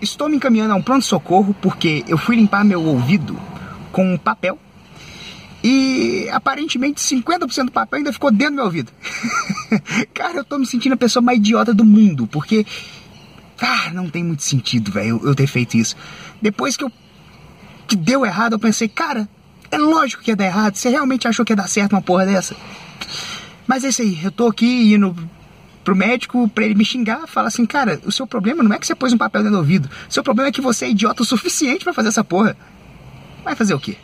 Estou me encaminhando a um pronto-socorro porque eu fui limpar meu ouvido com um papel e aparentemente 50% do papel ainda ficou dentro do meu ouvido. cara, eu tô me sentindo a pessoa mais idiota do mundo porque. Cara, não tem muito sentido, velho, eu ter feito isso. Depois que eu. que deu errado, eu pensei, cara, é lógico que ia dar errado. Você realmente achou que ia dar certo uma porra dessa? Mas é isso aí, eu tô aqui indo pro médico pra ele me xingar, fala assim, cara, o seu problema não é que você pôs um papel dentro do ouvido. O seu problema é que você é idiota o suficiente para fazer essa porra. Vai fazer o quê?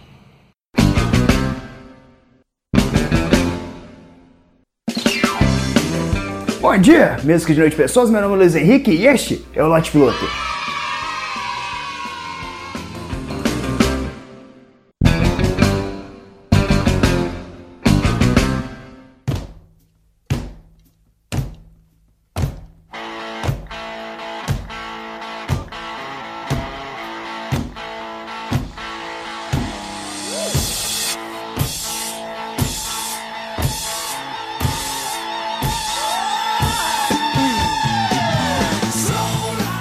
Bom dia, mesmo que de noite pessoas, meu nome é Luiz Henrique e este é o Lote Piloto.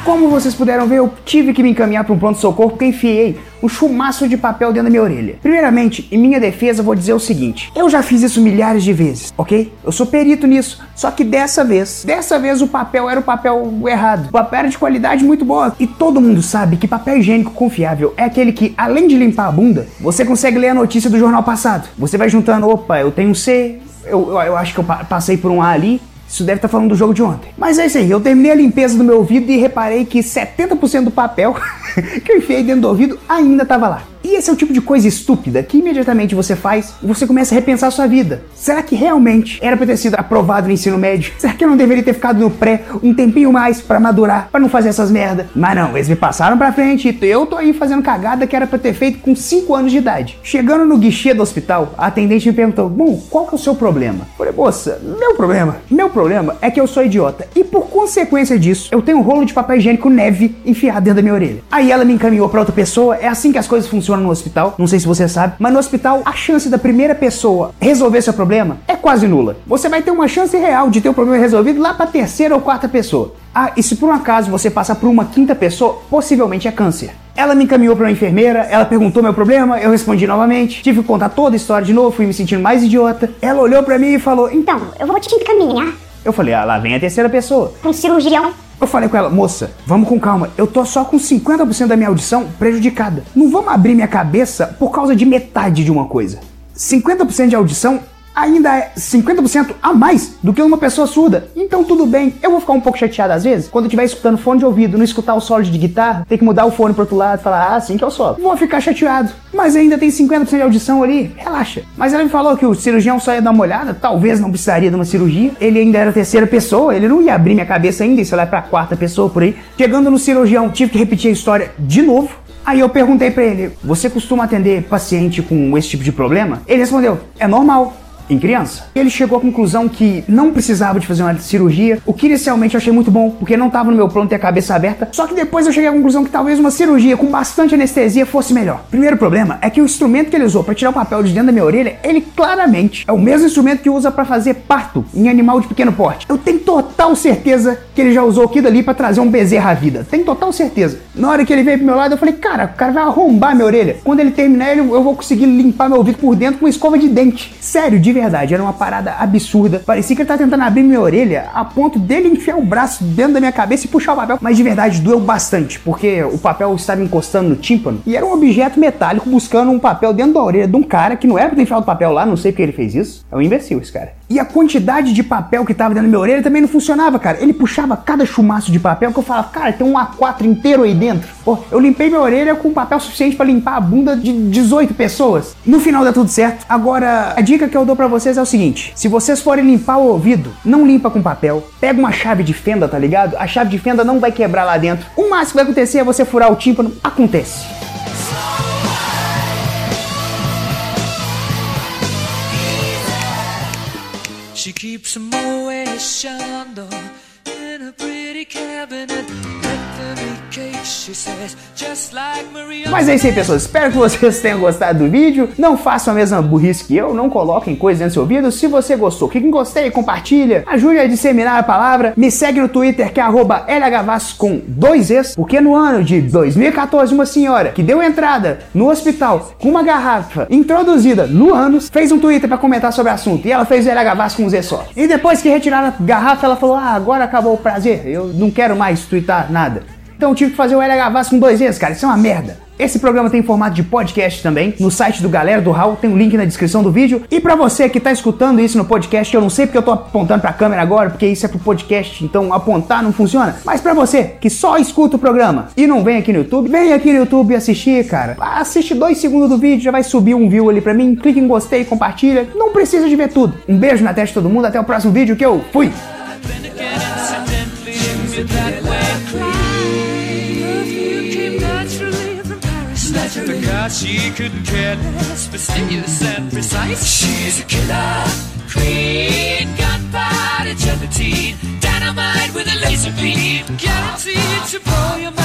Como vocês puderam ver, eu tive que me encaminhar para um pronto-socorro porque enfiei um chumaço de papel dentro da minha orelha. Primeiramente, em minha defesa, vou dizer o seguinte: eu já fiz isso milhares de vezes, ok? Eu sou perito nisso. Só que dessa vez, dessa vez o papel era o papel errado. O papel era de qualidade muito boa. E todo mundo sabe que papel higiênico confiável é aquele que, além de limpar a bunda, você consegue ler a notícia do jornal passado. Você vai juntando, opa, eu tenho um C, eu, eu, eu acho que eu passei por um A ali, isso deve estar tá falando do jogo de ontem. Mas é isso aí, eu terminei a limpeza do meu ouvido e reparei que 70% do papel que eu enfiei dentro do ouvido ainda estava lá. E esse é o tipo de coisa estúpida que imediatamente você faz e você começa a repensar a sua vida. Será que realmente era para ter sido aprovado no ensino médio? Será que eu não deveria ter ficado no pré um tempinho mais para madurar, para não fazer essas merda? Mas não, eles me passaram para frente e eu tô aí fazendo cagada que era para ter feito com 5 anos de idade. Chegando no guichê do hospital, a atendente me perguntou: "Bom, qual que é o seu problema?" Eu falei: "Moça, meu problema, meu problema é que eu sou idiota e por consequência disso, eu tenho um rolo de papel higiênico neve enfiado dentro da minha orelha." Aí ela me encaminhou para outra pessoa. É assim que as coisas funcionam no hospital. Não sei se você sabe, mas no hospital a chance da primeira pessoa resolver seu problema é quase nula. Você vai ter uma chance real de ter o problema resolvido lá para terceira ou quarta pessoa. Ah, e se por um acaso você passa por uma quinta pessoa, possivelmente é câncer. Ela me encaminhou para uma enfermeira, ela perguntou meu problema, eu respondi novamente, tive que contar toda a história de novo, fui me sentindo mais idiota. Ela olhou para mim e falou: Então, eu vou te encaminhar. Eu falei: Ah, lá vem a terceira pessoa. Um cirurgião eu falei com ela, moça, vamos com calma. Eu tô só com 50% da minha audição prejudicada. Não vamos abrir minha cabeça por causa de metade de uma coisa. 50% de audição ainda é 50% a mais do que uma pessoa surda. Então tudo bem, eu vou ficar um pouco chateado às vezes, quando eu estiver escutando fone de ouvido, não escutar o solo de guitarra, ter que mudar o fone pro outro lado e falar, ah, assim que é o solo. Vou ficar chateado, mas ainda tem 50% de audição ali, relaxa. Mas ela me falou que o cirurgião só ia dar uma olhada, talvez não precisaria de uma cirurgia, ele ainda era terceira pessoa, ele não ia abrir minha cabeça ainda, isso lá é pra quarta pessoa por aí. Chegando no cirurgião, tive que repetir a história de novo, Aí eu perguntei para ele: "Você costuma atender paciente com esse tipo de problema?" Ele respondeu: "É normal em criança. Ele chegou à conclusão que não precisava de fazer uma cirurgia, o que inicialmente eu achei muito bom, porque não estava no meu plano ter a cabeça aberta, só que depois eu cheguei à conclusão que talvez uma cirurgia com bastante anestesia fosse melhor. Primeiro problema é que o instrumento que ele usou para tirar o papel de dentro da minha orelha, ele claramente é o mesmo instrumento que usa para fazer parto em animal de pequeno porte. Eu tenho total certeza que ele já usou aquilo ali para trazer um bezerro à vida. Tenho total certeza. Na hora que ele veio pro meu lado, eu falei, cara, o cara vai arrombar minha orelha. Quando ele terminar, eu vou conseguir limpar meu ouvido por dentro com escova de dente. Sério, de verdade, era uma parada absurda. Parecia que ele tava tentando abrir minha orelha a ponto dele enfiar o braço dentro da minha cabeça e puxar o papel. Mas de verdade doeu bastante, porque o papel estava encostando no tímpano e era um objeto metálico buscando um papel dentro da orelha de um cara que não era pra ter enfiado o papel lá, não sei porque ele fez isso. É um imbecil esse cara. E a quantidade de papel que tava dentro da minha orelha também não funcionava, cara. Ele puxava cada chumaço de papel que eu falava, cara, tem um A4 inteiro aí dentro. Pô, eu limpei minha orelha com papel suficiente para limpar a bunda de 18 pessoas. No final dá tudo certo. Agora, a dica que eu dou para vocês é o seguinte: se vocês forem limpar o ouvido, não limpa com papel. Pega uma chave de fenda, tá ligado? A chave de fenda não vai quebrar lá dentro. O máximo que vai acontecer é você furar o tímpano. Acontece. She keeps a Moet Chandon in a pretty cabinet. Mas é isso aí, pessoas. Espero que vocês tenham gostado do vídeo. Não façam a mesma burrice que eu. Não coloquem coisas dentro do seu ouvido. Se você gostou, clique em gostei, compartilha. Ajude a disseminar a palavra. Me segue no Twitter, que é arroba LHVAS com dois Es. Porque no ano de 2014, uma senhora que deu entrada no hospital com uma garrafa introduzida no ânus fez um Twitter para comentar sobre o assunto. E ela fez o LHVAS com um Z só. E depois que retiraram a garrafa, ela falou: Ah, agora acabou o prazer. Eu não quero mais tweetar nada. Então eu tive que fazer o LH Vasco com dois vezes, cara. Isso é uma merda. Esse programa tem formato de podcast também, no site do Galera do Raul, tem um link na descrição do vídeo. E para você que tá escutando isso no podcast, eu não sei porque eu tô apontando pra câmera agora, porque isso é pro podcast, então apontar não funciona. Mas para você que só escuta o programa e não vem aqui no YouTube, vem aqui no YouTube assistir, cara. Assiste dois segundos do vídeo, já vai subir um view ali pra mim, clique em gostei, compartilha. Não precisa de ver tudo. Um beijo na testa de todo mundo, até o próximo vídeo que eu fui! Forgot she couldn't care less, fastidious and precise. She's a killer queen, gunpowder gelatine, dynamite with a laser beam, guaranteed to blow your mind.